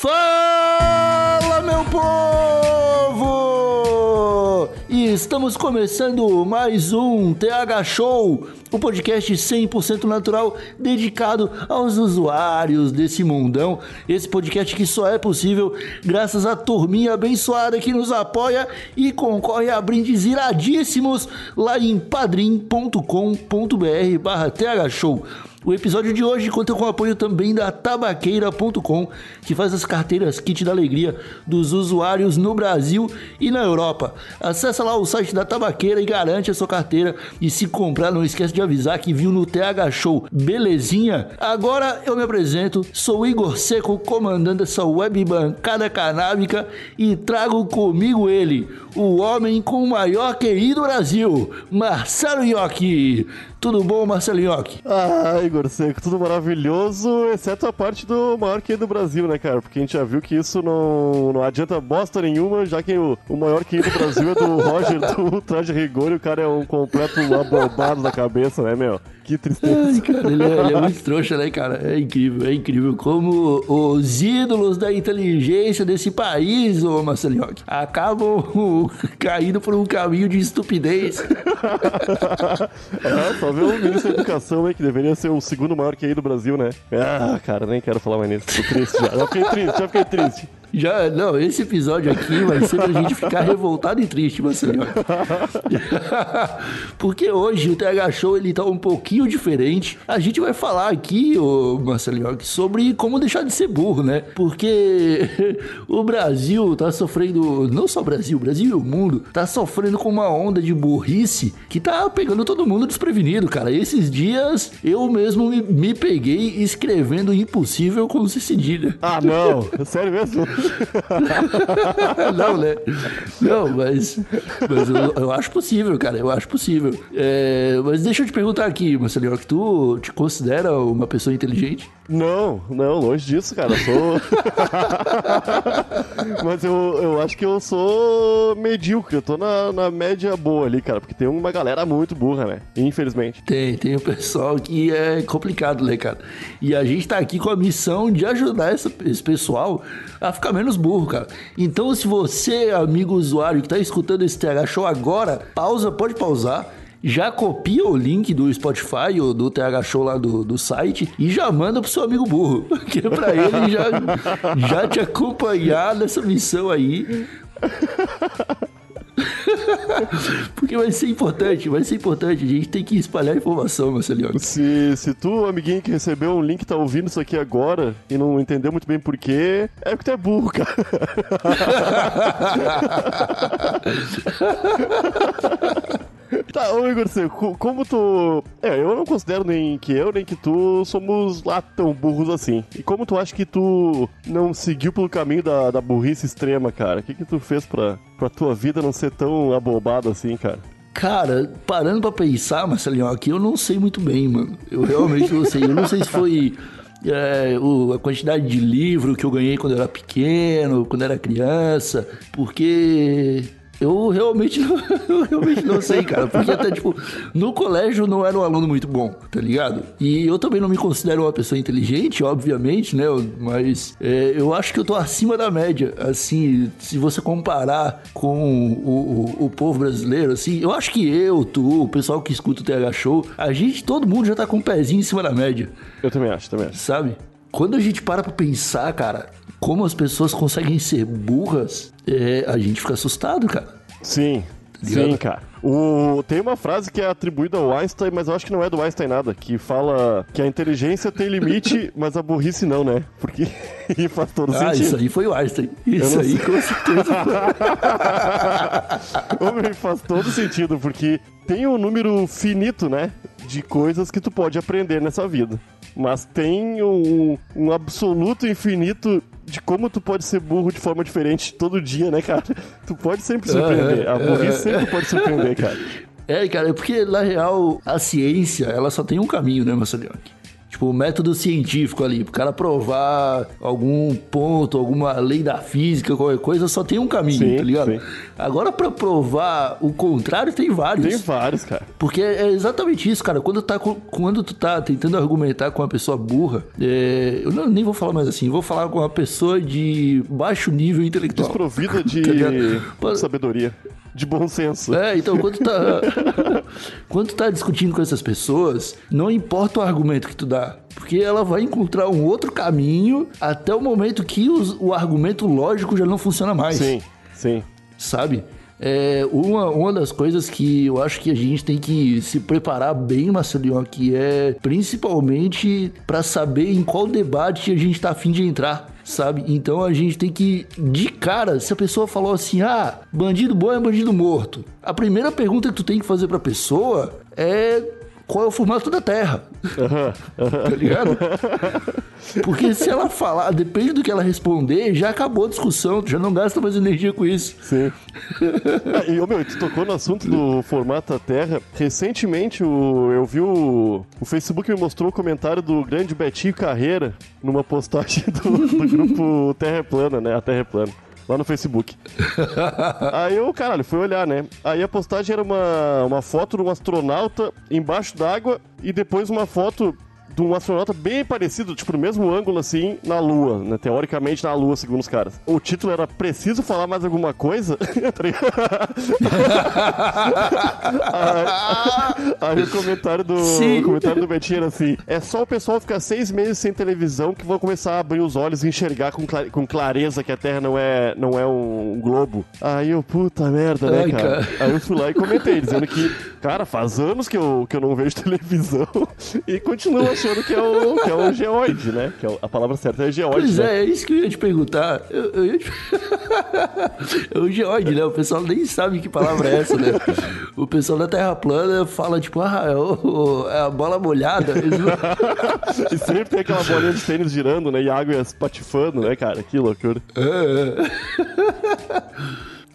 Fala, meu povo! E estamos começando mais um TH Show, o podcast 100% natural dedicado aos usuários desse mundão. Esse podcast que só é possível graças à turminha abençoada que nos apoia e concorre a brindes iradíssimos lá em padrim.com.br barra TH Show. O episódio de hoje conta com o apoio também da tabaqueira.com, que faz as carteiras kit da alegria dos usuários no Brasil e na Europa. Acesse lá o site da Tabaqueira e garante a sua carteira. E se comprar, não esquece de avisar que viu no TH Show. Belezinha? Agora eu me apresento, sou Igor Seco, comandando essa web bancada canábica e trago comigo ele, o homem com o maior QI do Brasil, Marcelo Iocchi. Tudo bom, Marcelo Iocchi? Ah, Igor Seco, tudo maravilhoso, exceto a parte do maior QI do Brasil, né, cara? Porque a gente já viu que isso não, não adianta bosta nenhuma, já que o, o maior QI do Brasil é do Roger do Traje Rigor e o cara é um completo abobado da cabeça, né, meu? Que tristeza. Ai, cara, ele é, ele é muito trouxa, né, cara? É incrível, é incrível como os ídolos da inteligência desse país, ô Marcelinhoque, acabam caindo por um caminho de estupidez. É, só ver o ministro da Educação aí, que deveria ser o segundo maior QI do Brasil, né? Ah, cara, nem quero falar mais nisso. Tô triste já. Já fiquei triste, já fiquei triste. Já, não, esse episódio aqui vai ser pra gente ficar revoltado e triste, Marcelinho. Porque hoje o TH Show ele tá um pouquinho diferente. A gente vai falar aqui, ô Marcelinho, sobre como deixar de ser burro, né? Porque o Brasil tá sofrendo, não só o Brasil, o Brasil e o mundo, tá sofrendo com uma onda de burrice que tá pegando todo mundo desprevenido, cara. Esses dias eu mesmo me, me peguei escrevendo impossível com C cedilha. Ah, não. Sério mesmo? não, né? Não, mas, mas eu, eu acho possível, cara. Eu acho possível. É, mas deixa eu te perguntar aqui, Marcelinho, que tu te considera uma pessoa inteligente? Não, não, longe disso, cara. Eu sou. Mas eu, eu acho que eu sou medíocre. Eu tô na, na média boa ali, cara. Porque tem uma galera muito burra, né? Infelizmente. Tem, tem o pessoal que é complicado, né, cara? E a gente tá aqui com a missão de ajudar essa, esse pessoal a ficar menos burro, cara. Então, se você, amigo usuário, que tá escutando esse TH Show agora, pausa, pode pausar já copia o link do Spotify ou do TH Show lá do, do site e já manda pro seu amigo burro, que é pra ele já, já te acompanhar nessa missão aí. Porque vai ser importante, vai ser importante. A gente tem que espalhar informação, Marcelinho. Se, se tu, amiguinho que recebeu um link, tá ouvindo isso aqui agora e não entendeu muito bem porquê, é porque tu é burro, cara. Tá, ô Igor, como tu. É, eu não considero nem que eu, nem que tu somos lá tão burros assim. E como tu acha que tu não seguiu pelo caminho da, da burrice extrema, cara? O que que tu fez pra, pra tua vida não ser tão abobado assim, cara? Cara, parando pra pensar, Marcelinho, aqui eu não sei muito bem, mano. Eu realmente não sei. Eu não sei se foi é, o, a quantidade de livro que eu ganhei quando eu era pequeno, quando eu era criança, porque eu realmente não, eu realmente não sei, cara. Porque até, tipo, no colégio não era um aluno muito bom, tá ligado? E eu também não me considero uma pessoa inteligente, obviamente, né? Mas é, eu acho que eu tô acima da média. Assim, se você comparar com o, o, o, povo brasileiro, assim, eu acho que eu, tu, o pessoal que escuta o TH Show, a gente, todo mundo já tá com um pezinho em cima da média. Eu também acho, também acho. Sabe? Quando a gente para pra pensar, cara, como as pessoas conseguem ser burras, é, a gente fica assustado, cara. Sim, sim, cara. O, tem uma frase que é atribuída ao Einstein, mas eu acho que não é do Einstein nada, que fala que a inteligência tem limite, mas a burrice não, né? Porque faz todo ah, sentido. isso aí foi o Einstein. Isso aí, com certeza. Homem, faz todo sentido, porque tem um número finito, né? De coisas que tu pode aprender nessa vida. Mas tem um, um absoluto infinito de como tu pode ser burro de forma diferente todo dia, né, cara? Tu pode sempre surpreender. É, A burrice sempre pode surpreender, cara. É, cara, é porque na real a ciência, ela só tem um caminho, né, Massalioque? Tipo, o método científico ali, pro cara provar algum ponto, alguma lei da física, qualquer coisa, só tem um caminho, Sim, tá ligado? sim. Agora, pra provar o contrário, tem vários. Tem vários, cara. Porque é exatamente isso, cara. Quando, tá, quando tu tá tentando argumentar com uma pessoa burra, é, eu não- nem vou falar mais assim, vou falar com uma pessoa de baixo nível intelectual. Desprovida de Tá sabedoria, de bom senso. É, então quando tá. quando tá discutindo com essas pessoas, não importa o argumento que tu dá. Porque ela vai encontrar um outro caminho até o momento que os- o argumento lógico já não funciona mais. Sim, sim. Sabe? É, uma, uma das coisas que eu acho que a gente tem que se preparar bem, Marcelinho, que é principalmente pra saber em qual debate a gente tá afim de entrar, sabe? Então a gente tem que, de cara, se a pessoa falou assim, ah, bandido bom é bandido morto. A primeira pergunta que tu tem que fazer pra pessoa é qual é o formato da Terra. tá ligado? Porque se ela falar, depende do que ela responder, já acabou a discussão, tu já não gasta mais energia com isso. Sim. Ah, e, ô, meu, tu tocou no assunto do formato da Terra. Recentemente, o, eu vi o, o Facebook me mostrou o comentário do grande Betinho Carreira numa postagem do, do grupo Terra é Plana, né? A Terra é Plana. Lá no Facebook. Aí eu, caralho, fui olhar, né? Aí a postagem era uma, uma foto de um astronauta embaixo d'água e depois uma foto de um astronauta bem parecido, tipo, no mesmo ângulo, assim, na Lua, né? Teoricamente na Lua, segundo os caras. O título era Preciso Falar Mais Alguma Coisa? Tá aí, aí o comentário do, Sim. o comentário do Betinho era assim: é só o pessoal ficar seis meses sem televisão que vão começar a abrir os olhos e enxergar com, com clareza que a Terra não é, não é um globo. Aí eu, puta merda, né, cara. Aí eu fui lá e comentei, dizendo que, cara, faz anos que eu, que eu não vejo televisão e continuo achando que é o, que é o geoide, né? Que é a palavra certa é geoide. Pois né? é, é isso que eu ia te perguntar. Eu, eu ia te... é o geóide, né? O pessoal nem sabe que palavra é essa, né? O pessoal da Terra plana fala, tipo, ah, é, o- é a bola molhada. E sempre tem aquela bolinha de tênis girando, né? E a água ia espatifando, né, cara? Que loucura. É,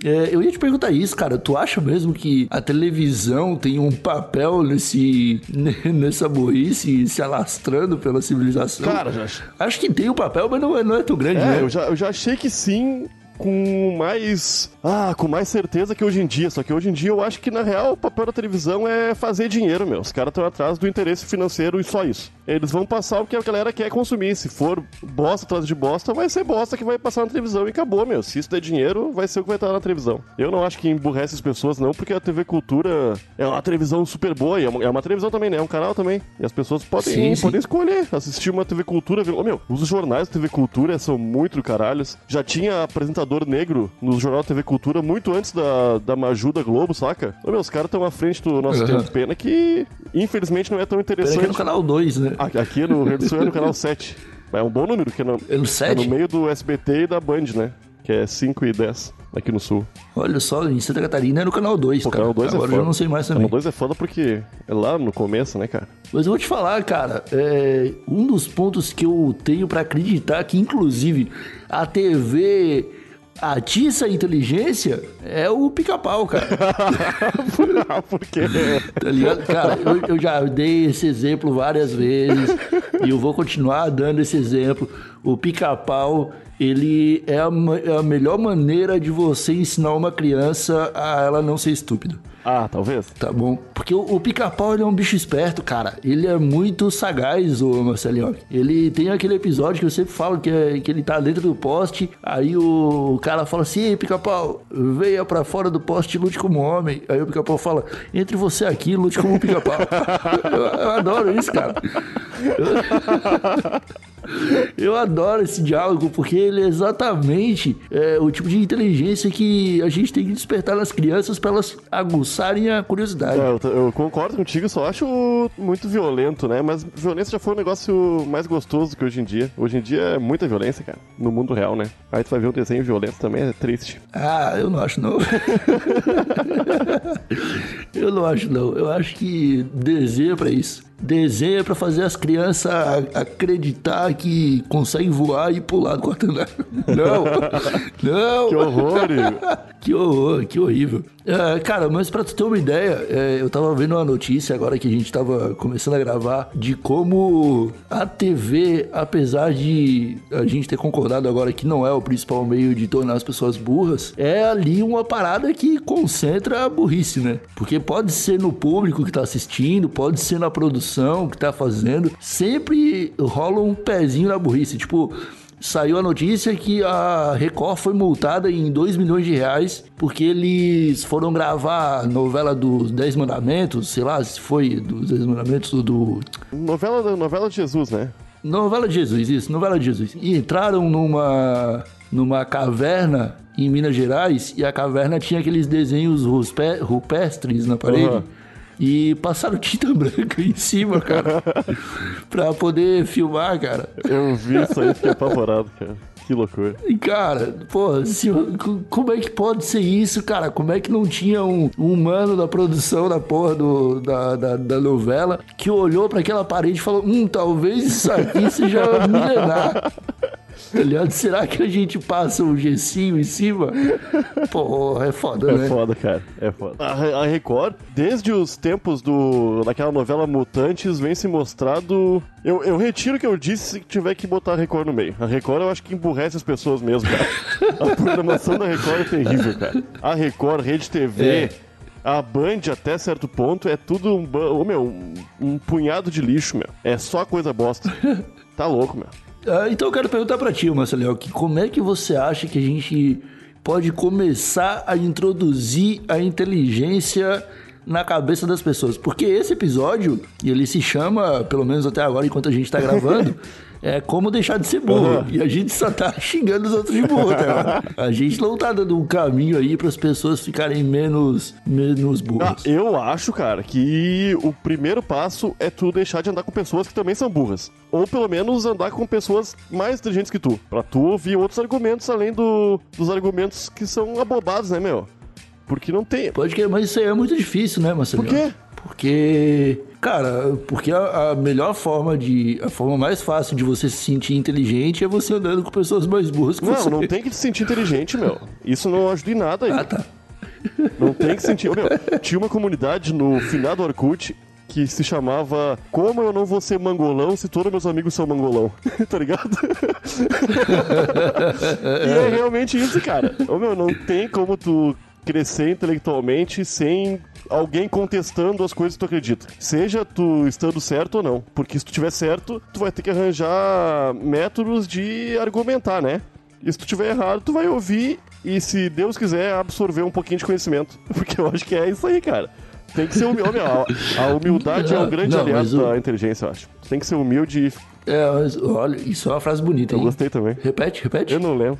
eu ia te perguntar isso, cara. Tu acha mesmo que a televisão tem um papel nesse, nessa burrice se alastrando pela civilização? Cara, já, Acho que tem um papel, mas não é, não é tão grande, É, né? eu já, eu já achei que sim, com mais. Ah, com mais certeza que hoje em dia. Só que hoje em dia eu acho que, na real, o papel da televisão é fazer dinheiro, meu. Os caras estão atrás do interesse financeiro e só isso. Eles vão passar o que a galera quer consumir. Se for bosta atrás de bosta, vai ser bosta que vai passar na televisão e acabou, meu. Se isso der dinheiro, vai ser o que vai estar na televisão. Eu não acho que emburrece as pessoas, não, porque a TV Cultura é uma televisão super boa e é uma, é uma televisão também, né? É um canal também. E as pessoas podem, Sim, sim. podem escolher assistir uma TV Cultura. Ô, meu, os jornais da TV Cultura são muito caralhos. Já tinha apresentador negro no jornal TV Cultura muito antes da, da Maju da Globo, saca? Ô, meu, os caras estão à frente do nosso Uhum. tempo. Pena que, infelizmente, não é tão Pera interessante. aqui no canal 2, né? Aqui- no Rio do Sul é no canal 7. É um bom número, porque é no, É no é 7? no meio do SBT e da Band, né? Que é 5 e 10 aqui no Sul. Olha só, em Santa Catarina é no canal 2, Pô, cara. canal 2 é Agora foda. eu não sei mais O também. canal 2 é foda porque é lá no começo, né, cara? Mas eu vou te falar, cara, é, um dos pontos que eu tenho pra acreditar que, inclusive, a TV atiça a inteligência é o pica-pau, cara. porque. Tá ligado? Cara, eu, eu já dei esse exemplo várias vezes e eu vou continuar dando esse exemplo. O pica-pau, ele é a, é a melhor maneira de você ensinar uma criança a ela não ser estúpida. Ah, talvez. Tá bom? Porque o, o pica-pau ele é um bicho esperto, cara. Ele é muito sagaz, o Marcelinho. Ele tem aquele episódio que eu sempre falo que, é, que ele tá dentro do poste. Aí o cara fala assim: pica-pau, venha pra fora do poste e lute como homem. Aí o pica-pau fala: Entre você aqui e lute como um pica-pau. eu, eu adoro isso, cara. Eu adoro esse diálogo porque ele é exatamente é, o tipo de inteligência que a gente tem que despertar nas crianças para elas aguçarem a curiosidade. É, eu, eu concordo contigo, só acho muito violento, né? Mas violência já foi um negócio mais gostoso que hoje em dia. Hoje em dia é muita violência, cara. No mundo real, né? Aí tu vai ver um desenho violento também, é triste. Ah, eu não acho não. eu não acho não. Eu acho que desenho é pra isso. Desenho é pra fazer as crianças acreditar que conseguem voar e pular do quarto andar. Não, não. Que horror. Que horror, que horrível. É, cara, mas pra tu ter uma ideia, é, eu tava vendo uma notícia agora que a gente tava começando a gravar de como a TV, apesar de a gente ter concordado agora que não é o principal meio de tornar as pessoas burras, é ali uma parada que concentra a burrice, né? Porque pode ser no público que tá assistindo, pode ser na produção que tá fazendo, sempre rola um pezinho na burrice. Tipo, Saiu a notícia que a Record foi multada em 2 milhões de reais porque eles foram gravar a novela dos 10 Mandamentos, sei lá se foi dos 10 Mandamentos ou do. Novela, novela de Jesus, né? Novela de Jesus, isso, novela de Jesus. E entraram numa, numa caverna em Minas Gerais e a caverna tinha aqueles desenhos rupestres na parede. Aham. E passaram tinta branca em cima, cara, pra poder filmar, cara. Eu vi isso aí fiquei apavorado, cara. Que loucura. Cara, pô, se- co- como é que pode ser isso, cara? Como é que não tinha um, um humano da produção da porra do, da, da, da novela que olhou pra aquela parede e falou: Hum, talvez isso aqui seja milenar. Tá ligado? Será que a gente passa um gessinho em cima? Pô, é foda, É né? foda, cara. É foda. A, a Record, desde os tempos do daquela novela Mutantes, vem se mostrado. Eu, eu retiro o que eu disse se tiver que botar a Record no meio. A Record eu acho que emburrece as pessoas mesmo, cara. A programação da Record é terrível, cara. A Record, Rede TV. É. A Band, até certo ponto, é tudo um, ô, meu, um, um punhado de lixo, meu. É só coisa bosta. Tá louco, meu. Ah, então eu quero perguntar pra ti, Marcelo, que como é que você acha que a gente pode começar a introduzir a inteligência na cabeça das pessoas? Porque esse episódio, ele se chama, pelo menos até agora, enquanto a gente tá gravando, é como deixar de ser burro. Uhum. E a gente só tá xingando os outros de burro agora. A gente não tá dando um caminho aí para as pessoas ficarem menos, menos Ah, burras. eu acho, cara, que o primeiro passo é tu deixar de andar com pessoas que também são burras. Ou pelo menos andar com pessoas mais inteligentes que tu. Pra tu ouvir outros argumentos além do, dos argumentos que são abobados, né, meu? Porque não tem. Pode que, mas isso aí é muito difícil, né, Marcelo? Por quê? Porque, cara, porque a, a melhor forma de. A forma mais fácil de você se sentir inteligente é você andando com pessoas mais burras que você. Não, não tem que te sentir inteligente, meu. Isso não ajuda em nada aí. Ah, tá. Não tem que sentir. Meu, tinha uma comunidade no final do Orkut que se chamava Como eu não vou ser mangolão se todos meus amigos são mangolão? tá ligado? e é realmente isso, cara. Ô, meu, não tem como tu crescer intelectualmente sem alguém contestando as coisas que tu acredita. Seja tu estando certo ou não. Porque se tu tiver certo, tu vai ter que arranjar métodos de argumentar, né? E se tu tiver errado, tu vai ouvir e, se Deus quiser, absorver um pouquinho de conhecimento. Porque eu acho que é isso aí, cara. Tem que ser humilde. A humildade é um grande Não, aliado da inteligência, eu acho. Tem que ser humilde e. É, mas olha, isso é uma frase bonita, Eu hein? gostei também. Repete, repete. Eu não lembro.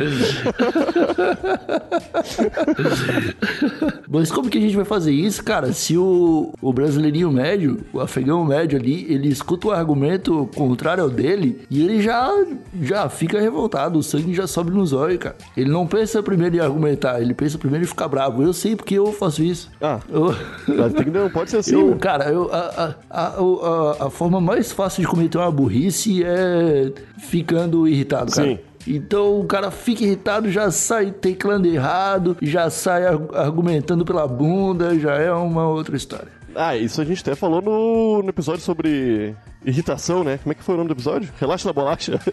Mas como que a gente vai fazer isso, cara? Se o, o brasileirinho médio, o afegão médio ali, ele escuta o argumento contrário ao dele e ele já, já fica revoltado, o sangue já sobe nos olhos, cara. Ele não pensa primeiro em argumentar, ele pensa primeiro em ficar bravo. Eu sei porque eu faço isso. Ah, Eu- mas tem que, não pode ser assim. Eu, meu. cara, eu, a, a, a, a forma mais fácil de cometer uma burrice é ficando irritado, cara. Sim. Então o cara fica irritado, já sai teclando errado, já sai ar- argumentando pela bunda, já é uma outra história. Ah, isso a gente até falou no, no episódio sobre irritação, né? Como é que foi o nome do episódio? Relaxa na bolacha.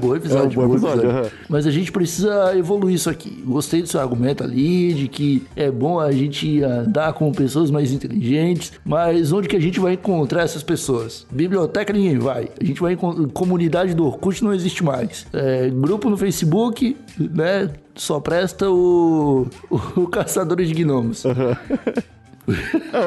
Bom episódio, É um bom episódio, episódio. aham. Mas a gente precisa evoluir isso aqui. Gostei do seu argumento ali, de que é bom a gente andar com pessoas mais inteligentes, mas onde que a gente vai encontrar essas pessoas? Biblioteca ninguém vai. A gente vai encontrar. Comunidade do Orkut não existe mais. É, grupo no Facebook, né? Só presta o, o Caçadores de Gnomos. É,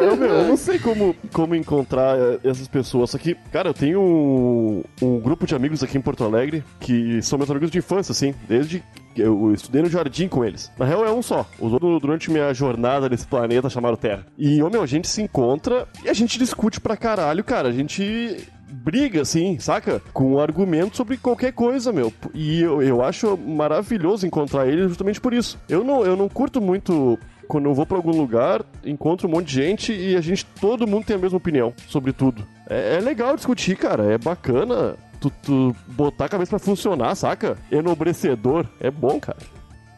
eu, meu, eu não sei como, como encontrar eh, essas pessoas. Que, cara, eu tenho um, um grupo de amigos aqui em Porto Alegre que são meus amigos de infância, assim, desde eu estudei no jardim com eles. Na real, é um só. Os outros durante minha jornada nesse planeta chamado Terra. E, ô, meu, a gente se encontra e a gente discute pra caralho, cara. A gente briga, assim, saca? Com um argumento sobre qualquer coisa, meu. E eu, eu acho maravilhoso encontrar ele justamente por isso. Eu não, eu não curto muito quando eu vou pra algum lugar, encontro um monte de gente e a gente, todo mundo tem a mesma opinião sobre tudo. É, é legal discutir, cara, é bacana tu, tu botar a cabeça pra funcionar, saca? Enobrecedor, é bom, cara.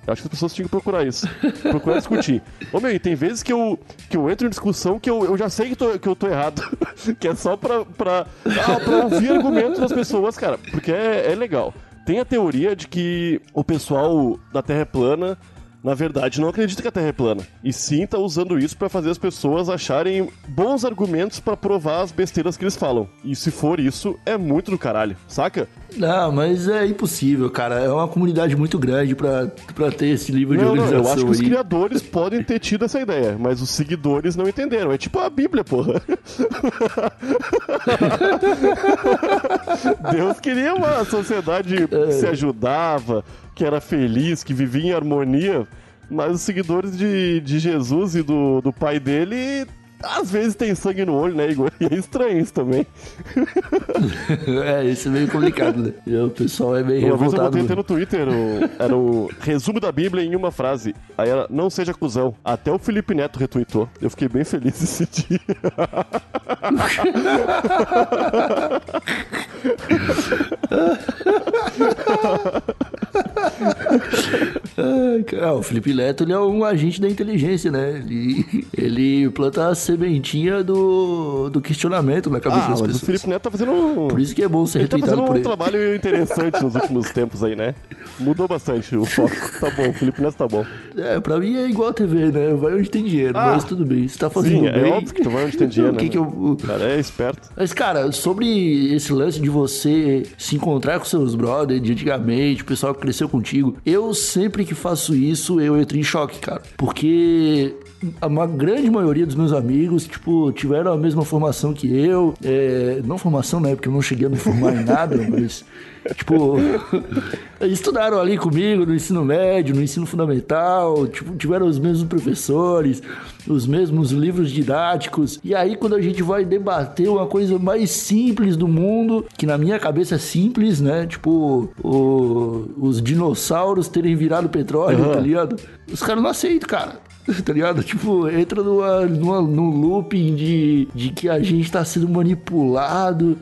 Eu acho que as pessoas tinham que procurar isso. Procurar discutir. Ô meu, e tem vezes que eu, que eu entro em discussão que eu, eu já sei que, tô, que eu tô errado. que é só pra, pra, ah, pra ouvir argumentos das pessoas, cara. Porque é, é legal. Tem a teoria de que o pessoal da Terra é plana na verdade, não acredita que a Terra é plana. E sim tá usando isso para fazer as pessoas acharem bons argumentos para provar as besteiras que eles falam. E se for isso, é muito do caralho, saca? Não, mas é impossível, cara. É uma comunidade muito grande pra, pra ter esse livro de Não, não, organização. eu acho que os aí. criadores podem ter tido essa ideia, mas os seguidores não entenderam. É tipo a Bíblia, porra. Deus queria uma sociedade que se ajudava, que era feliz, que vivia em harmonia, mas os seguidores de, de Jesus e do, do pai dele. Às vezes tem sangue no olho, né, Igor? E é estranho isso também. é, isso é meio complicado, né? E o pessoal é meio Uma vez eu revoltado. botei até no Twitter, o- era o resumo da Bíblia em uma frase. Aí era, não seja cuzão. Até o Felipe Neto retweetou. Eu fiquei bem feliz esse dia. Ah, o Felipe Neto ele é um agente da inteligência, né? Ele, ele planta a sementinha do, do questionamento na cabeça Ah, das mas o pessoas. Felipe Neto tá fazendo um... Por isso que é bom ser Ele tá retweetado fazendo por um ele. trabalho interessante nos últimos tempos aí, né? Mudou bastante o foco. Tá bom, o Felipe Neto tá bom. É, pra mim é igual a TV, né? Vai onde tem dinheiro, Ah, mas tudo bem. Se tá fazendo Sim, é bem... óbvio que tu vai onde tem dinheiro, O que né, que eu... Cara é esperto. Mas, cara, sobre esse lance de você se encontrar com seus brothers de antigamente, o pessoal que cresceu contigo, eu sempre que faço isso, eu entro em choque, cara. Porque a grande maioria dos meus amigos, tipo, tiveram a mesma formação que eu. É, não formação, né? Porque eu não cheguei a me formar em nada, mas. Tipo, estudaram ali comigo no ensino médio, no ensino fundamental, tipo, tiveram os mesmos professores, os mesmos livros didáticos. E aí, quando a gente vai debater uma coisa mais simples do mundo, que na minha cabeça é simples, né? Tipo, o- os dinossauros terem virado petróleo, tá ligado? Os caras não aceitam, cara. Tá ligado? Tipo, entra numa, numa, num looping de, de que a gente tá sendo manipulado.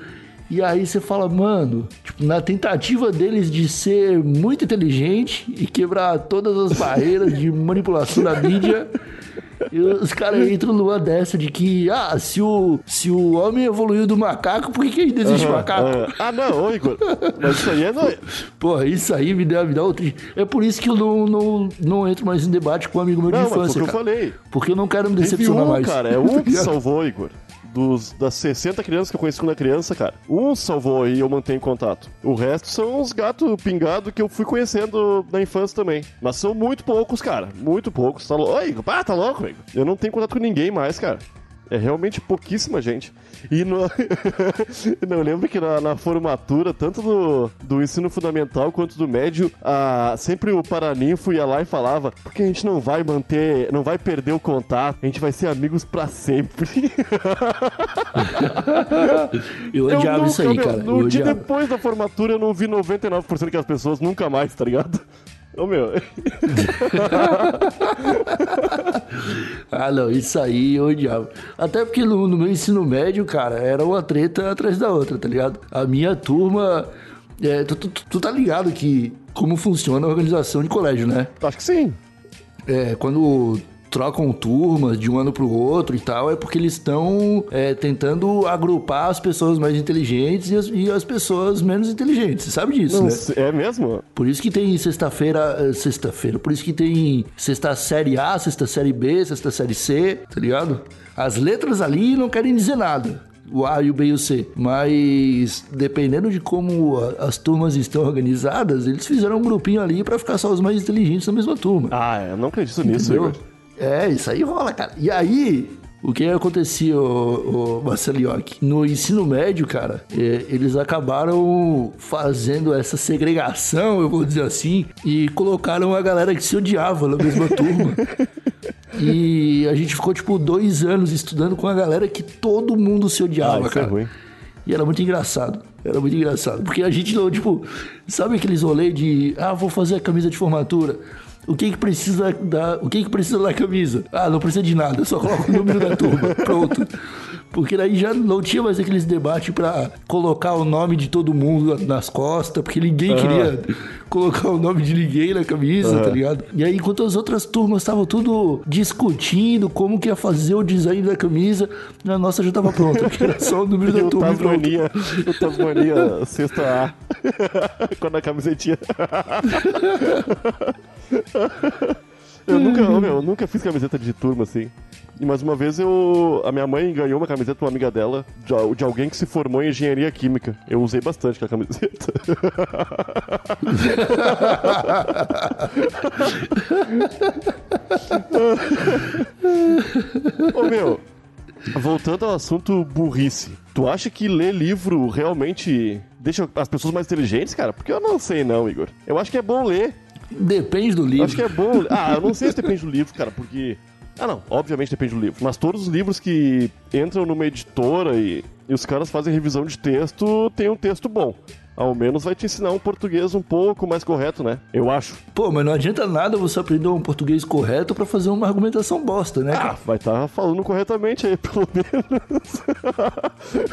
E aí você fala, mano, tipo, na tentativa deles de ser muito inteligente e quebrar todas as barreiras de manipulação da mídia, os caras entram numa dessa de que, ah, se o, se o homem evoluiu do macaco, por que, que ainda existe macaco? Ah, ah, não, ô Igor. Mas isso aí é... Não... Porra, isso aí me dá, me dá outro. É por isso que eu não, não, não entro mais em debate com um amigo meu de Não, mas foi o infância, que eu falei. Porque eu não quero me decepcionar um, mais. cara, é um que salvou, Igor. Dos, das 60 crianças que eu conheci quando era criança, cara. Um salvou e eu mantenho contato. O resto são os gatos pingados que eu fui conhecendo na infância também. Mas são muito poucos, cara. Muito poucos. Tá Igor, ah, tá louco, Igor. Eu não tenho contato com ninguém mais, cara. É realmente pouquíssima gente. E no... não, eu lembro que na, na formatura, tanto do, do ensino fundamental quanto do médio, a, sempre o Paraninfo ia lá e falava porque a gente não vai manter, não vai perder o contato, a gente vai ser amigos pra sempre. Eu odiava nunca- isso aí, cara. No eu dia depois da formatura eu não vi 99% das pessoas nunca mais, tá ligado? Ô meu, Ah, não, isso aí eu odiava. Até porque no, no meu ensino médio, cara, era uma treta atrás da outra, tá ligado? A minha turma. é, tu, tu- tu tá ligado que como funciona a organização de colégio, né? acho que sim. É, quando trocam turmas de um ano pro outro e tal, é porque eles estão é, tentando agrupar as pessoas mais inteligentes e as, e as pessoas menos inteligentes. Você sabe disso, Não, né? é mesmo? Por isso que tem sexta-feira, eh, sexta-feira, por isso que tem sexta série A, sexta série B, sexta série C, tá ligado? As letras ali não querem dizer nada. O A e o B e o C. Mas dependendo de como as turmas estão organizadas, eles fizeram um grupinho ali pra ficar só os mais inteligentes na mesma turma. Ah, eu não acredito nisso, Entendeu? Igor. É, isso aí rola, cara. E aí, o que acontecia, o, o Marcelioque? No ensino médio, cara, é, eles acabaram fazendo essa segregação, eu vou dizer assim, e colocaram a galera que se odiava na mesma turma. E a gente ficou, tipo, dois anos estudando com a galera que todo mundo se Ah, odiava, isso é cara. ruim. E era muito engraçado. Era muito engraçado. Porque a gente não, tipo, sabe aqueles rolês de, ah, vou fazer a camisa de formatura. O que que precisa da, o que que precisa da camisa? Ah, não precisa de nada, só coloca o número da turma. Pronto. Porque daí já não tinha mais aqueles debates pra colocar o nome de todo mundo nas costas, porque ninguém queria colocar o nome de ninguém na camisa, tá ligado? E aí, enquanto as outras turmas estavam tudo discutindo como que ia fazer o design da camisa, a nossa já tava pronta, porque era só o número da turma e. Tasmania, o Tasmania sexta A. Quando a camisetinha. eu nunca, ô, meu, eu nunca fiz camiseta de turma assim. E mais uma vez eu. A minha mãe ganhou uma camiseta de uma amiga dela, de, de alguém que se formou em engenharia química. Eu usei bastante aquela camiseta. Ô meu, voltando ao assunto burrice, tu acha que ler livro realmente deixa as pessoas mais inteligentes, cara? Porque eu não sei não, Igor. Eu acho que é bom ler. Depende do Eu livro. acho que é bom. Ah, eu não sei se depende do livro, cara, porque. Ah, não, obviamente depende do livro. Mas todos os livros que entram numa editora e, e os caras fazem revisão de texto, tem um texto bom. Ao menos vai te ensinar um português um pouco mais correto, né? Eu acho. Pô, mas não adianta nada você aprender um português correto pra fazer uma argumentação bosta, né, Ah, vai estar falando corretamente aí, pelo menos.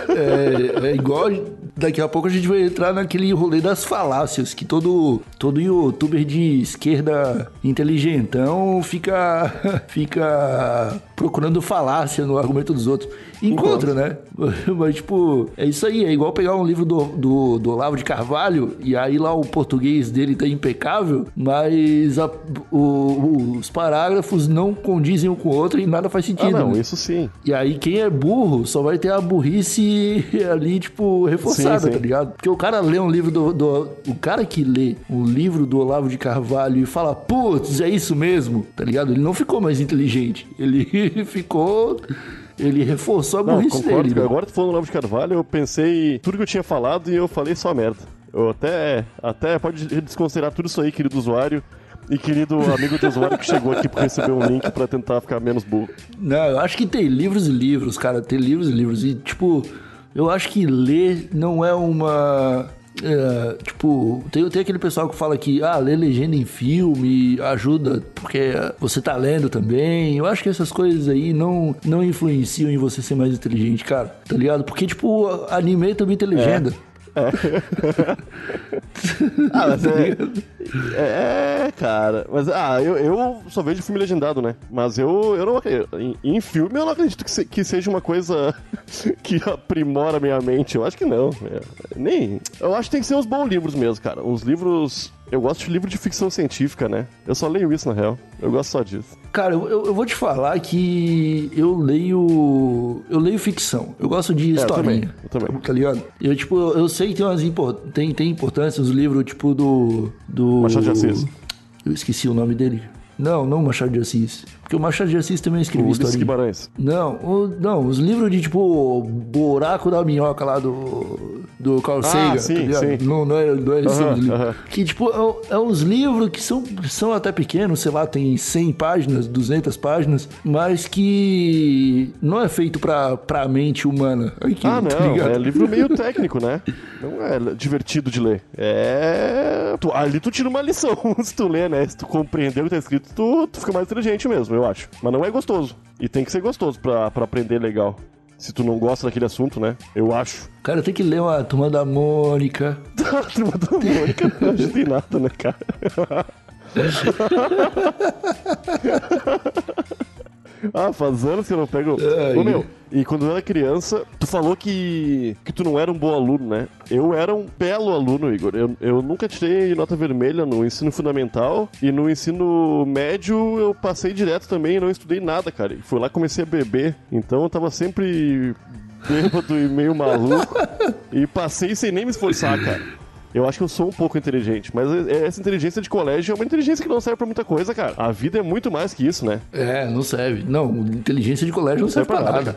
É, é igual. Daqui a pouco a gente vai entrar naquele rolê das falácias, que todo, todo youtuber de esquerda inteligentão fica, fica procurando falácia no argumento dos outros. Encontra, né? Mas, tipo, é isso aí. É igual pegar um livro do, do, do Olavo de Carvalho e aí lá o português dele tá impecável, mas a- o- os parágrafos não condizem um com o outro e nada faz Ah, sentido. não, né? isso sim. E aí, quem é burro só vai ter a burrice ali, tipo, reforçada, Sim, sim. tá ligado? Porque o cara lê um livro do, do- O cara que lê um livro do Olavo de Carvalho e fala, putz, é isso mesmo, tá ligado? Ele não ficou mais inteligente. Ele ficou. Ele reforçou a Não, burrice concordo. dele. Agora tu falou no Olavo de Carvalho, eu pensei tudo que eu tinha falado e eu falei só merda. Eu até, até pode desconsiderar tudo isso aí, querido usuário. E querido amigo de usuário que chegou aqui pra receber um link pra tentar ficar menos burro. Não, eu acho que tem livros e livros, cara. Tem livros e livros. E, tipo, eu acho que ler não é uma. É, tipo, tem, tem aquele pessoal que fala que, ah, ler legenda em filme ajuda porque você tá lendo também. Eu acho que essas coisas aí não, não influenciam em você ser mais inteligente, cara. Tá ligado? Porque, tipo, anime também tem legenda. Ah, mas é. É, cara. Mas, ah, eu, eu só vejo filme legendado, né? Mas eu, eu não. Em, em filme eu não acredito que, se- que seja uma coisa que aprimora minha mente. Eu acho que não. É, nem. Eu acho que tem que ser uns bons livros mesmo, cara. Uns livros. Eu gosto de livro de ficção científica, né? Eu só leio isso, na real. Eu gosto só disso. Cara, eu, eu- vou te falar que eu leio. Eu leio ficção. Eu gosto de É, eu também, eu também. Tá ligado? Eu, tipo, eu sei que tem umas impor- tem, tem importância os livros, tipo, do. do Machado de Assis. Eu esqueci o nome dele. Não, não Machado de Assis. Porque o Machado de Assis também escreveu historinha. Guimarães. Não, o- não, os livros de tipo Buraco da Minhoca lá do, do Carl Sagan, Ah, sim, tá sim. Não, não é, não é esse livro. Que tipo, é, é uns livros que são, são até pequenos, sei lá, tem 100 páginas, 200 páginas, mas que não é feito pra, pra mente humana. Aquilo, Ah, tá não. ligado? É livro meio técnico, né? Não é divertido de ler. É. tu- ali tu tira uma lição se tu ler, né? Se tu compreender o que tá escrito, tu, tu fica mais inteligente mesmo, eu acho. Mas não é gostoso. E tem que ser gostoso pra, pra aprender legal. Se tu não gosta daquele assunto, né? Eu acho. Cara, tem que ler uma turma da Mônica. A turma da Mônica não ajuda em nada, né, cara? Ah, faz anos que eu não pego. Ai. Ô, meu, e quando eu era criança, tu falou que, que tu não era um bom aluno, né? Eu era um belo aluno, Igor. Eu, eu nunca tirei nota vermelha no ensino fundamental e no ensino médio eu passei direto também e não estudei nada, cara. E fui lá comecei a beber. Então eu tava sempre bêbado e meio maluco. e passei sem nem me esforçar, cara. Eu acho que eu sou um pouco inteligente, mas essa inteligência de colégio é uma inteligência que não serve pra muita coisa, cara. A vida é muito mais que isso, né? É, não serve. Não, inteligência de colégio não, serve pra nada.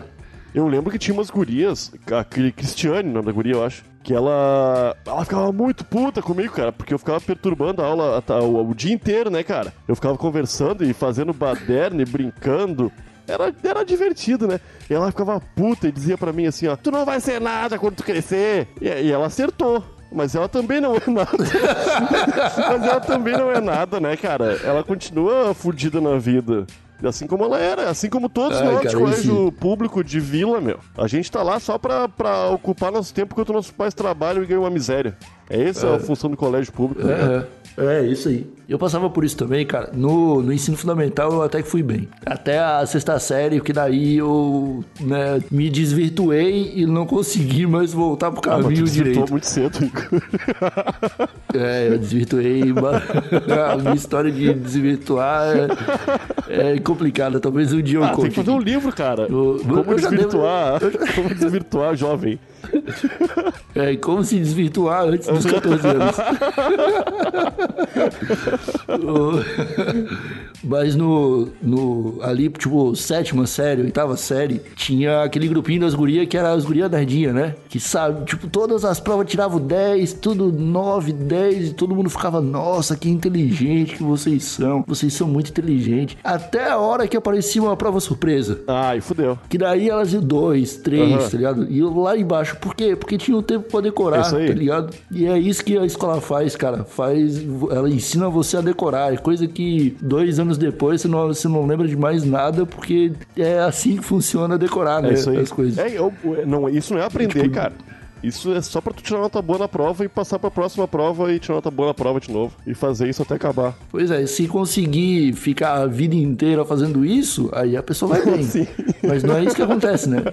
Eu lembro que tinha umas gurias, a Cri- Cristiane, o nome da guria, eu acho, que ela. Ela ficava muito puta comigo, cara, porque eu ficava perturbando a aula a- o, o dia inteiro, né, cara? Eu ficava conversando e fazendo baderna e brincando. era, era divertido, né? E ela ficava puta e dizia pra mim assim, ó, tu não vai ser nada quando tu crescer. E, e ela acertou. Mas ela também não é nada. Mas ela também não é nada, né, cara? Ela continua fudida na vida. Assim como ela era, assim como todos Ai, nós cara, de colégio esse- público de vila, meu. A gente tá lá só pra, pra ocupar nosso tempo enquanto nossos pais trabalham e ganham uma miséria. É essa a função do colégio público. né? É, é isso aí. Eu passava por isso também, cara. No, no ensino fundamental eu até que fui bem. Até a sexta série, que daí eu né, me desvirtuei e não consegui mais voltar pro Ah, mas caminho desvirtuou direito. muito cedo. É, eu desvirtuei. a minha história de desvirtuar é, é complicada. Talvez um dia eu Ah, tem conte. que fazer um livro, cara. Eu- Como eu desvirtuar. Como desvirtuar jovem. É, como se desvirtuar antes dos 14 anos. O- Mas no, no. Ali, tipo, sétima série, oitava série, tinha aquele grupinho das gurias que era as gurias nerdinha, né? Que sabe, tipo, todas as provas tiravam 10, tudo 9, 10, e todo mundo ficava, nossa, que inteligente que vocês são. Vocês são muito inteligentes. Até a hora que aparecia uma prova surpresa. Ai, fudeu. Que daí elas iam dois, três, Aham. tá ligado? E lá embaixo. Por quê? Porque tinha um tempo pra decorar, Isso aí. tá ligado? E é isso que a escola faz, cara. Faz. Ela ensina você a decorar. É coisa que dois anos depois você não, você não lembra de mais nada, porque é assim que funciona decorar, né? É isso aí. As coisas. É, eu- não, isso não é aprender, Tipo- cara. Isso é só pra tu tirar nota boa na prova e passar pra próxima prova e tirar nota boa na prova de novo. E fazer isso até acabar. Pois é, se conseguir ficar a vida inteira fazendo isso, aí a pessoa vai bem. Sim. Mas não é isso que acontece, né?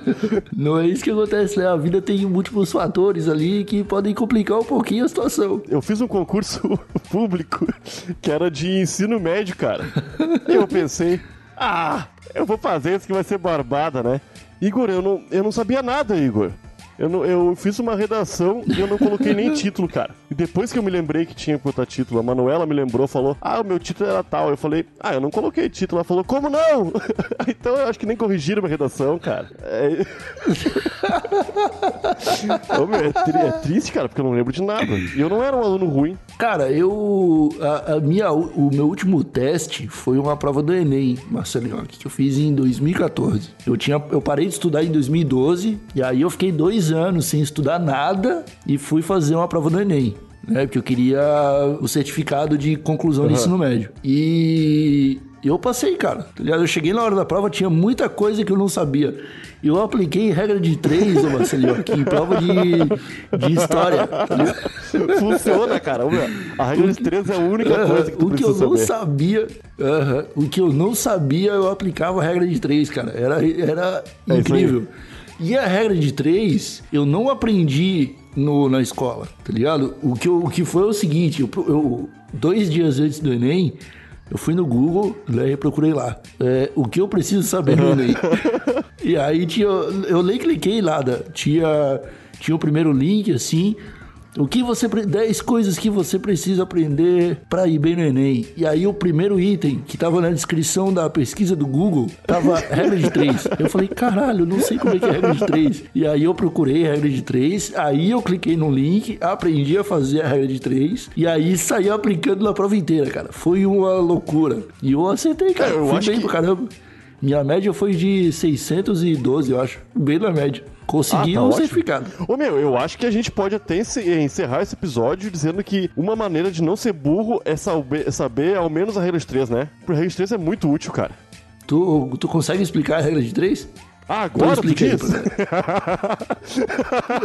não é isso que acontece, né? A vida tem múltiplos fatores ali que podem complicar um pouquinho a situação. Eu fiz um concurso público que era de ensino médio, cara. E eu pensei, ah, eu vou fazer isso que vai ser barbada, né? Igor, eu não, eu não sabia nada, Igor. Eu, não- eu fiz uma redação e eu não coloquei nem título, cara. E depois que eu me lembrei que tinha que botar título, a Manuela me lembrou, falou: Ah, o meu título era tal. Eu falei: Ah, eu não coloquei título. Ela falou: Como não? então eu acho que nem corrigiram a redação, cara. É... Ô, meu, é, tri- é triste, cara, porque eu não lembro de nada. E eu não era um aluno ruim. Cara, eu. A, a minha, o meu último teste foi uma prova do Enem, Marcelinho, que eu fiz em 2014. Eu, tinha, eu parei de estudar em 2012, e aí eu fiquei dois anos sem estudar nada e fui fazer uma prova do Enem. Né, porque eu queria o certificado de conclusão de ensino médio. E eu passei, cara. Tá ligado? Eu cheguei na hora da prova, tinha muita coisa que eu não sabia. Eu apliquei regra de três, ô Marcelinho, aqui, em prova de, de história. Tá? Funciona, cara. A regra de três é a única Aham, coisa que tu o que eu precisa não saber. sabia, aham, o que eu não sabia, eu aplicava a regra de três, cara. Era, era É isso incrível. E a regra de três, eu não aprendi no, na escola, tá ligado? O que, eu- o que foi o seguinte, eu, eu- dois dias antes do Enem, eu fui no Google, né, e procurei lá. é, o que eu preciso saber Enem. e aí tinha, eu nem cliquei nada. Tinha, tinha o primeiro link, assim, o que você. pre- 10 coisas que você precisa aprender pra ir bem no Enem. E aí o primeiro item que tava na descrição da pesquisa do Google tava regra de 3. Eu falei, caralho, não sei como é que é regra de 3. E aí eu procurei a regra de 3, aí eu cliquei no link, aprendi a fazer a regra de 3, e aí saí aplicando na prova inteira, cara. Foi uma loucura. E eu acertei, cara. É, eu Fui acho bem que- pra caramba. Minha média foi de 612, eu acho. Bem na média. Consegui Ah, tá um certificado. Ô meu, eu acho que a gente pode até encerrar esse episódio dizendo que uma maneira de não ser burro é saber, saber ao menos a regra de três, né? Porque a regra de três é muito útil, cara. Tu, tu consegue explicar a regra de 3? Ah, agora tu explica aí, diz?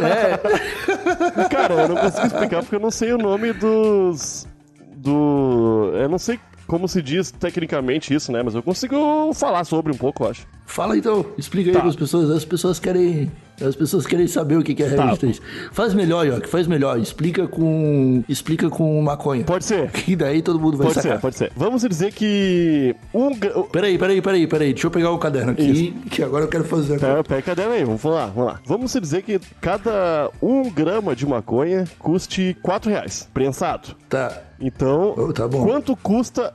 É, Cara, eu não consigo explicar porque eu não sei o nome dos. Do. Eu não sei como se diz tecnicamente isso, né? Mas eu consigo falar sobre um pouco, eu acho. fala então, explica aí Tá. para as pessoas. As pessoas querem. As pessoas querem saber o que é regra Tá. de 3. Faz melhor, York, faz melhor. Explica com. Explica com maconha. Pode ser. Que daí todo mundo vai Pode sacar. ser, pode ser. Vamos dizer que. Um. Peraí, peraí, peraí, peraí. Deixa eu pegar o caderno aqui, que agora eu quero fazer. Pega, pega a caderno aí, vamos lá, vamos lá. Vamos dizer que cada um grama de maconha custe 4 reais, prensado. Tá. Então, Oh, tá quanto custa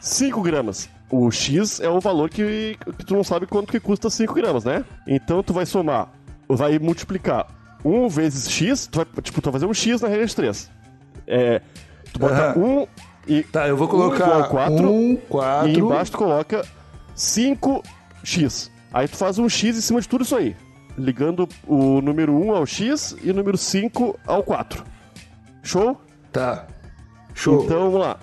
5 gramas? O X é o valor que, que tu não sabe quanto que custa 5 gramas, né? Então tu vai somar, vai multiplicar 1 vezes X, tu vai, tipo, tu vai fazer um X na regra de 3. É, tu bota Aham. 1 e... Tá, eu vou um colocar quatro, um, quatro. E embaixo tu coloca 5 X. Aí tu faz um X em cima de tudo isso aí. Ligando o número 1 ao X e o número 5 ao 4. Show? Tá. Show. Então vamos lá.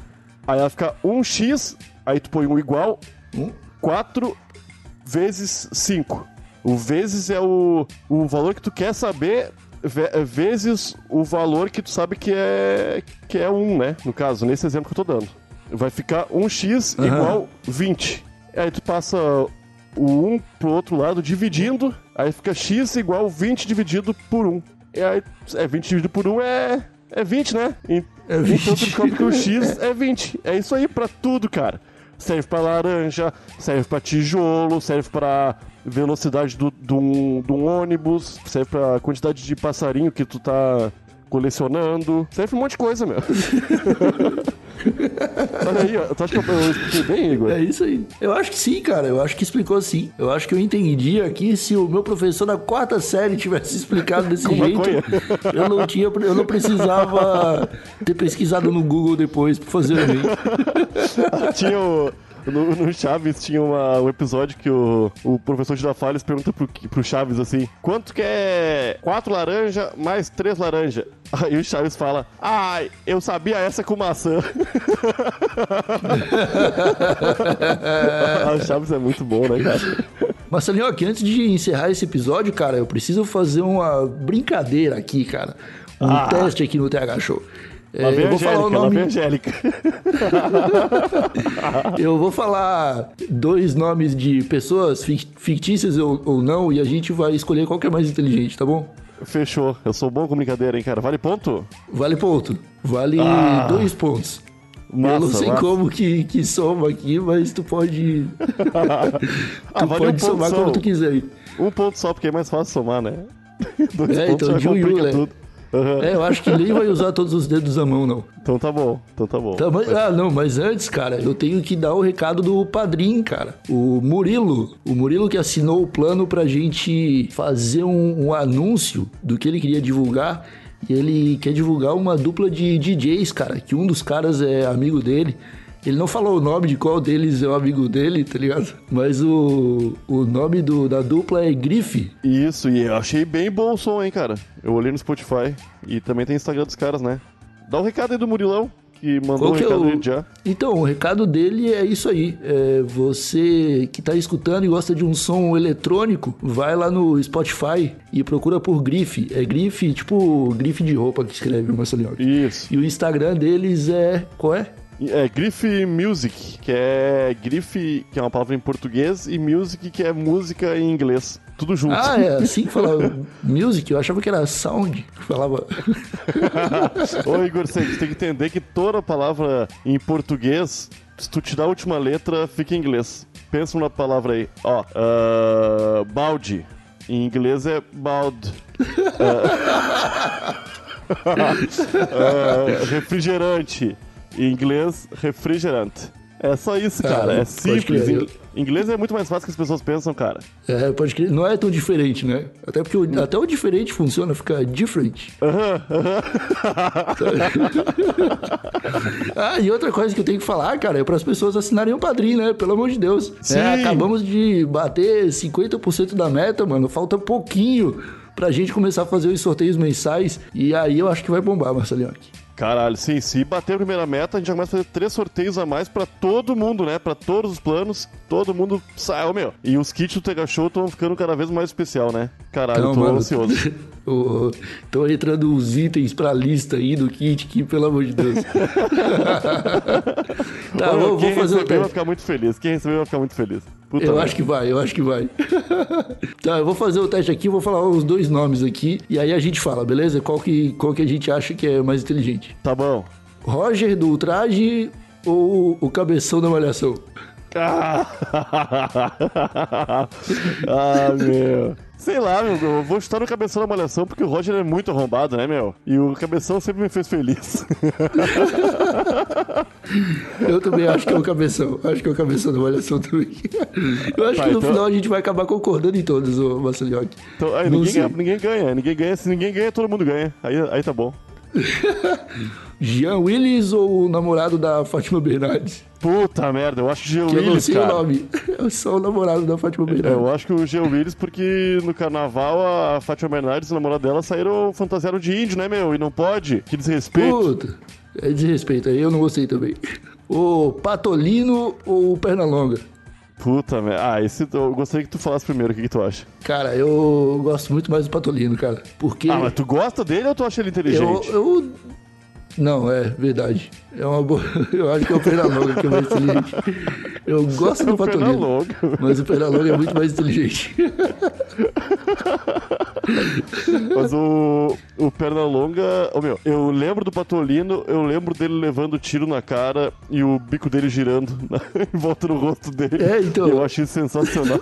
Aí vai ficar 1x, aí tu põe um igual, Um. 4 vezes 5. O vezes é o, o valor que tu quer saber, ve- vezes o valor que tu sabe que é, que é 1, né? No caso, nesse exemplo que eu tô dando. Vai ficar 1x Aham. igual 20. Aí tu passa o 1 pro outro lado dividindo, aí fica x igual 20 dividido por 1. E aí, é 20 dividido por 1 é, é 20, né? E- É 20. Então tu descobre que o x é 20. É isso aí pra tudo, cara. Serve pra laranja, serve pra tijolo, serve pra velocidade do, de um ônibus, serve pra quantidade de passarinho que tu tá colecionando. Serve pra um monte de coisa, meu. Olha aí, ó. Tu acha que eu, eu expliquei bem, Igor? É isso aí. Eu acho que sim, cara. Eu acho que explicou sim. Eu acho que eu entendi aqui se o meu professor na quarta série tivesse explicado desse Com jeito. maconha. Eu não tinha, eu não precisava ter pesquisado no Google depois pra fazer o tinha o. No, no Chaves tinha uma- um episódio que o, o professor Girafales pergunta pro, pro Chaves assim: quanto que é quatro laranja mais três laranja? Aí o Chaves fala: Ai, eu sabia essa com maçã. o Chaves é muito bom, né, cara? Marcelinho, aqui antes de encerrar esse episódio, cara, eu preciso fazer uma brincadeira aqui, cara. Um Ah. teste aqui no TH Show. É, Lá vem a eu vou falar o nome. Angélica. Eu vou falar dois nomes de pessoas fic- fictícias ou, ou não, e a gente vai escolher qual que é mais inteligente, tá bom? Fechou. Eu sou bom com brincadeira, hein, cara? Vale ponto? Vale ponto. Vale Ah. dois pontos. Massa, eu não sei massa. como que, que soma aqui, mas tu pode. Ah, tu vale um pode ponto somar só. como tu quiser. Um ponto só, porque é mais fácil somar, né? Dois É, pontos então, já um um, complica né? tudo. Aham. É, eu acho que nem vai usar todos os dedos da mão, não. Então tá bom, então tá bom. Tá, mas- ah, não, mas antes, cara, eu tenho que dar o recado do padrinho, cara. O Murilo. O Murilo que assinou o plano pra gente fazer um, um anúncio do que ele queria divulgar. E ele quer divulgar uma dupla de DJs, cara, que um dos caras é amigo dele. Ele não falou o nome de qual deles é o amigo dele, tá ligado? Mas o, o nome do, da dupla é Grife. Isso, e eu achei bem bom o som, hein, cara. Eu olhei no Spotify e também tem Instagram dos caras, né? Dá um recado aí do Murilão, que mandou que é recado o- aí já. Então, o recado dele é isso aí. É, você que tá escutando e gosta de um som eletrônico, vai lá no Spotify e procura por Grife. É Grife, tipo grife de roupa que escreve o Marcelinho. Isso. E o Instagram deles é. Qual é? É Grife Music, que é Grife, que é uma palavra em português, e Music, que é música em inglês. Tudo junto. Ah, é assim que fala music. Eu achava que era sound que falava. Ô, Igor, você tem que entender que toda palavra em português, se tu tirar a última letra, fica em inglês. Pensa numa palavra aí. Ó, ah, balde. Em inglês é bald. Ah, ah, refrigerante. Em inglês, refrigerante. É só isso, cara. Ah, é pode simples. crer. Inglês é muito mais fácil que as pessoas pensam, cara. É, pode crer. Não é tão diferente, né? Até porque o, até o diferente funciona, fica different. ah, e outra coisa que eu tenho que falar, cara, é para as pessoas assinarem o padrinho, né? Pelo amor de Deus. Sim. É, acabamos de bater 50% da meta, mano. Falta pouquinho pra gente começar a fazer os sorteios mensais. E aí eu acho que vai bombar, Marcelinho. Caralho, sim, se bater a primeira meta, a gente já começa a fazer três sorteios a mais pra todo mundo, né? Pra todos os planos, todo mundo sai, ô, meu. E os kits do Tega Show estão ficando cada vez mais especial, né? Caralho, eu tô ansioso. o- Tô entrando os itens pra lista aí do kit, que pelo amor de Deus. tá, Ô, vou, quem vou fazer o receber vai ficar muito feliz. Quem receber vai ficar muito feliz. Puta Eu acho que vai, eu acho que vai. tá, eu vou fazer o teste aqui, vou falar os dois nomes aqui, e aí a gente fala, beleza? Qual que, qual que a gente acha que é mais inteligente? Tá bom. Roger do Ultraje ou o Cabeção da Malhação? Ah, meu. Sei lá, meu, eu vou chutar no cabeção da malhação porque o Roger é muito arrombado, né, meu? E o cabeção sempre me fez feliz. Eu também acho que é o Cabeção, acho que é o Cabeção da Malhação também. Eu acho Tá, que no então- final a gente vai acabar concordando em todos, ô Marcelinho. Então, aí, ninguém, ganha, ninguém ganha, ninguém ganha. Se ninguém ganha, todo mundo ganha. Aí, aí tá bom. Jean Willis ou o namorado da Fátima Bernardes? Puta merda, eu acho que o Jean Que eu não Willis, sei o cara. nome. Eu sou o namorado da Fátima Bernardes. Eu acho que o Jean Willis, porque no carnaval a Fátima Bernardes e o namorado dela saíram fantasiaram de índio, né, meu? E não pode. Que desrespeito. Puta, é desrespeito aí, eu não gostei também. O Patolino ou o Pernalonga? Puta merda. Ah, esse eu gostaria que tu falasse primeiro. O que, que tu acha? Cara, eu gosto muito mais do Patolino, cara. Porque Ah, mas tu gosta dele ou tu acha ele eu, inteligente? eu. Não, é verdade. É uma boa. Eu acho que é o Pernalonga que é mais inteligente. Eu gosto do O Patolino. Mas o Pernalonga é muito mais inteligente. Mas o, o Pernalonga. Ô meu, eu lembro do Patolino, eu lembro dele levando tiro na cara e o bico dele girando na- em volta no rosto dele. É, então. Eu acho isso sensacional.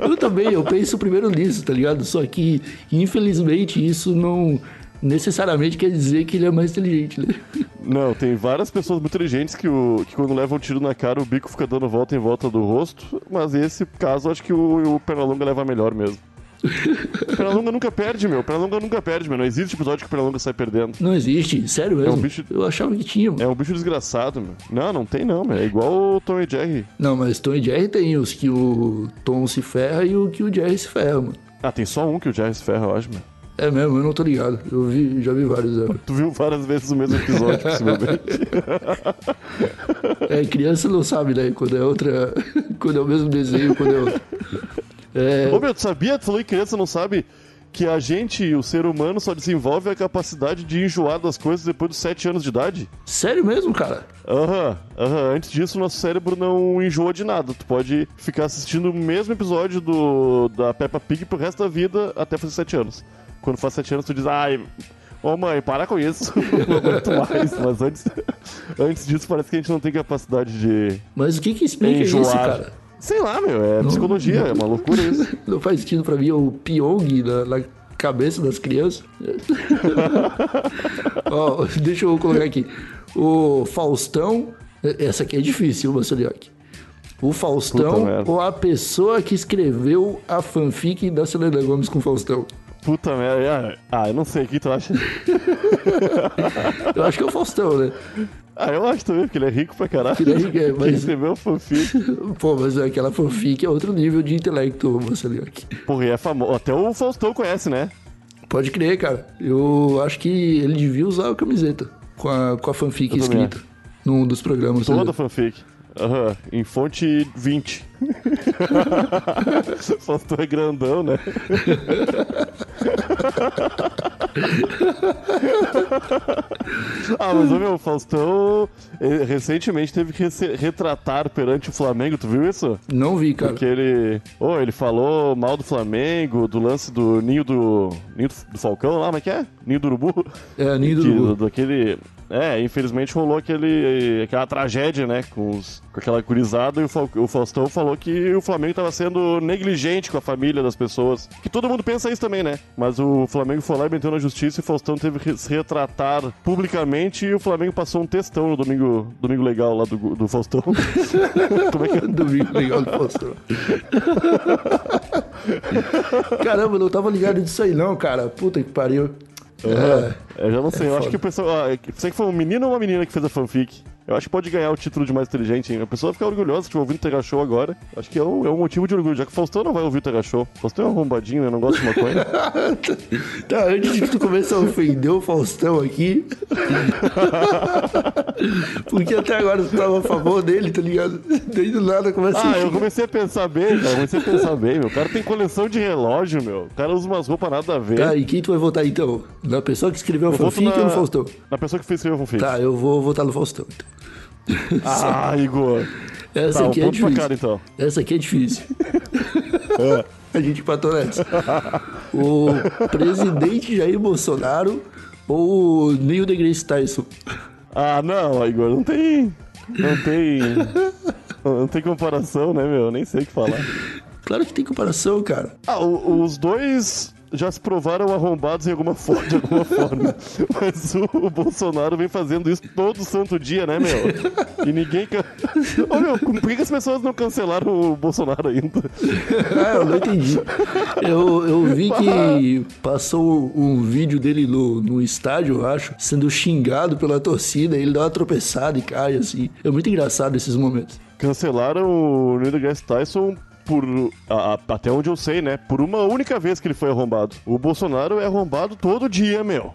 Eu também, eu penso primeiro nisso, tá ligado? Só que, infelizmente, isso não necessariamente quer dizer que ele é mais inteligente, né? Não, tem várias pessoas muito inteligentes que, o, que quando levam um tiro na cara, o bico fica dando volta em volta do rosto. Mas esse caso, eu acho que o, o Pernalonga leva melhor mesmo. O Pernalonga nunca perde, meu. O Pernalonga nunca perde, meu. Não existe episódio que o Pernalonga sai perdendo. Não existe, sério mesmo. É um bicho- Eu achava que tinha, mano. É um bicho desgraçado, meu. Não, não tem não, meu. É igual o Tom e Jerry. Não, mas Tom e Jerry tem os que o Tom se ferra e o que o Jerry se ferra, mano. Ah, tem só um que o Jerry se ferra, eu acho, meu. É mesmo, eu não tô ligado. Eu vi, já vi vários. É, Tu viu várias vezes o mesmo episódio, possivelmente. é criança não sabe, né? Quando é outra. quando é o mesmo desenho, quando é outro. É, Ô, meu, tu sabia? Tu falou que criança não sabe que a gente, o ser humano, só desenvolve a capacidade de enjoar das coisas depois dos 7 anos de idade? sério mesmo, cara? Aham, aham. Antes disso, nosso cérebro não enjoa de nada. Tu pode ficar assistindo o mesmo episódio do, da Peppa Pig pro resto da vida até fazer 7 anos. Quando faz 7 anos, tu diz, ai, ô mãe, para com isso. não aguento mais. Mas antes, antes disso, parece que a gente não tem capacidade de Mas o que que explica enjoar. isso, cara? Sei lá, meu, é psicologia, é uma loucura isso. Não faz sentido pra mim o Pyong na, na cabeça das crianças. Ó, deixa eu colocar aqui. O Faustão. Essa aqui é difícil, Marcelioque. O Puta Faustão merda. ou a pessoa que escreveu a fanfic da Selena Gomes com o Faustão? Puta merda. Ah, eu não sei o que tu acha. Eu acho que é o Faustão, né? Ah, eu acho também, porque ele é rico pra caralho. Ele é rico, é, Quem mas- escreveu fanfic. Pô, mas aquela fanfic é outro nível de intelecto, Marcelioque. Porra, e é famoso. Até o Faustão conhece, né? Pode crer, cara. Eu acho que ele devia usar a camiseta com a, com a fanfic escrita num dos programas. Toda fanfic. Aham, em fonte 20. Faustão é grandão, né? ah, mas o meu, o Faustão recentemente teve que se retratar perante o Flamengo, tu viu isso? Não vi, cara. Porque ele. Oh, ele falou mal do Flamengo, do lance do ninho do. Ninho do, Falcão lá, como é que é? Ninho do Urubu. É, Ninho do Que- Urubu. daquele. É, infelizmente rolou aquele, aquela tragédia, né? Com, os, com aquela gurizada e o, Faustão falou que o Flamengo tava sendo negligente com a família das pessoas. Que todo mundo pensa isso também, né? Mas o Flamengo foi lá e meteu na justiça e o Faustão teve que se retratar publicamente e o Flamengo passou um textão no domingo, domingo legal lá do, do Faustão. Como é que é? Domingo legal do Faustão. Caramba, eu não tava ligado disso aí não, cara. Puta que pariu. É, Eu já não sei, eu acho que o pessoal. Ah, você que foi um menino ou uma menina que fez a fanfic? Eu acho que pode ganhar o título de mais inteligente, hein? A pessoa fica orgulhosa estiver ouvindo o Terra Show agora. Acho que é um, é um motivo de orgulho, já que o Faustão não vai ouvir o Terra Show. O Faustão é um arrombadinho, né? Não gosta de maconha. tá, antes de que tu comece a ofender o Faustão aqui. Porque até agora tu tava a favor dele, tá ligado? Daí do nada começa ah, a eu comecei a pensar bem, cara. Comecei a pensar bem, meu. O cara tem coleção de relógio, meu. O cara usa umas roupas nada a ver. Tá, e quem tu vai votar então? Na pessoa que escreveu Eu voto fanfic ou no Faustão? Na pessoa que fez escrever a fanfic. Tá, eu vou votar no Faustão. Então. Ah, Igor. Essa Tá, um aqui é ponto pra difícil. cara, então. Essa aqui é difícil. A gente empatou nessa. O presidente Jair Bolsonaro ou o Neil deGrasse Tyson? Ah, não, Igor. Não tem... Não tem... Não tem comparação, né, meu? Nem sei o que falar. Claro que tem comparação, cara. Ah, o- os dois já se provaram arrombados em alguma forma, de alguma forma. Mas o, Bolsonaro vem fazendo isso todo santo dia, né, meu? E ninguém. Can... Ô, meu, por que, que as pessoas não cancelaram o Bolsonaro ainda? ah, eu não entendi. Eu, eu vi que passou um vídeo dele no, no estádio, eu acho, sendo xingado pela torcida, ele dá uma tropeçada e cai, assim. É muito engraçado esses momentos. Cancelaram o Neil deGrasse Tyson por. a- a- até onde eu sei, né? Por uma única vez que ele foi arrombado. O Bolsonaro é arrombado todo dia, meu.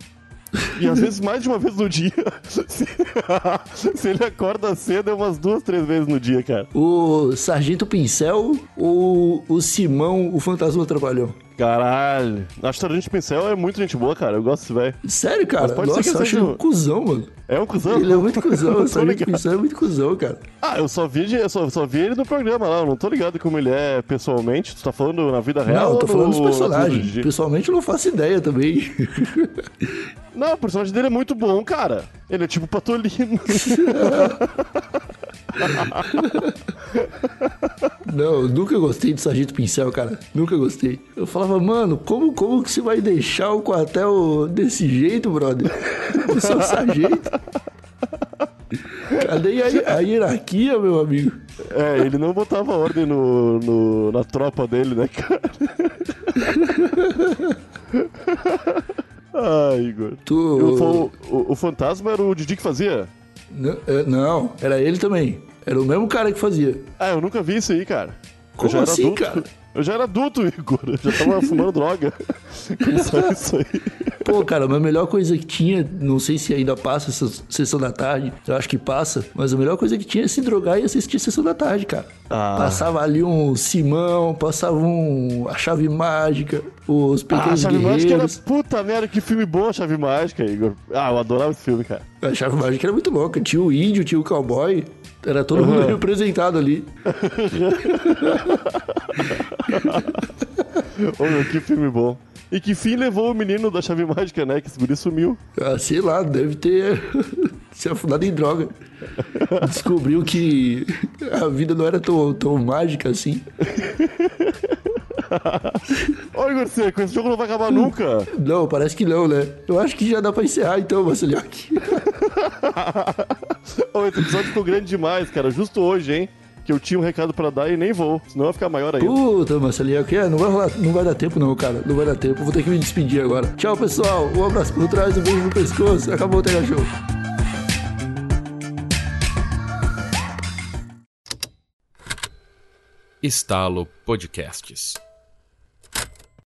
E às vezes mais de uma vez no dia. Se, ele acorda cedo, é umas duas, três vezes no dia, cara. O Sargento Pincel ou o Simão, o Fantasma Trabalhão? Caralho. Sargento Pincel é muito gente boa, cara. Eu gosto desse velho. Sério, cara? Mas pode ser Nossa, que eu acho ele um- cuzão, mano. É um cuzão? Ele é muito cuzão. O. Pincel é muito cuzão, cara. Ah, eu só vi, eu só, só vi ele no programa lá. Eu não tô ligado como ele é pessoalmente. Tu tá falando na vida real? Não, eu tô falando dos personagens. no- Pessoalmente eu não faço ideia também. Não, o personagem dele é muito bom, cara. Ele é tipo Patolino. Não, eu nunca gostei de Sargento Pincel, cara. Nunca gostei. Eu falava, mano, como, como que você vai deixar o quartel desse jeito, brother? É um sargento. Cadê a, a hierarquia, meu amigo? É, ele não botava ordem no, no- na tropa dele, né, cara? Ai, Igor. Tu- Eu falo- o, o fantasma era o Didi que fazia? N- é, Não, era ele também. Era o mesmo cara que fazia. Ah, eu nunca vi isso aí, cara. Como eu já era assim, adulto. cara? Eu já era adulto, Igor. Eu já tava fumando droga. Quando saiu isso aí. Pô, cara, mas a melhor coisa que tinha, não sei se ainda passa essa sessão da tarde, eu acho que passa, mas a melhor coisa que tinha é se drogar e assistir a sessão da tarde, cara. Ah. Passava ali um Simão, passava um a chave mágica, os Ah, pequenos Chave Mágica era puta merda, que filme bom a Chave Mágica, Igor. Ah, eu adorava esse filme, cara. A chave mágica era muito louca. Tinha o índio, tinha o cowboy. Era todo mundo Uhum. representado ali. Ô, meu, que filme bom. E que fim levou o menino da Chave Mágica, né? Que esse guri sumiu. Ah, sei lá, deve ter se afundado em droga. Descobriu que a vida não era tão, tão mágica assim. Ô, Igor Seco, esse jogo não vai acabar nunca. Não, parece que não, né? Eu acho que já dá pra encerrar então, Vassiliak. Ô, esse episódio ficou grande demais, cara. Justo hoje, hein? Que eu tinha um recado pra dar e nem vou. Senão vai ficar maior ainda. Puta, Vassiliak, é, não vai rolar, não vai dar tempo não, cara. Não vai dar tempo, vou ter que me despedir agora. Tchau, pessoal. Um abraço por trás, um beijo no pescoço. Acabou o Tega Show. Estalo Podcasts.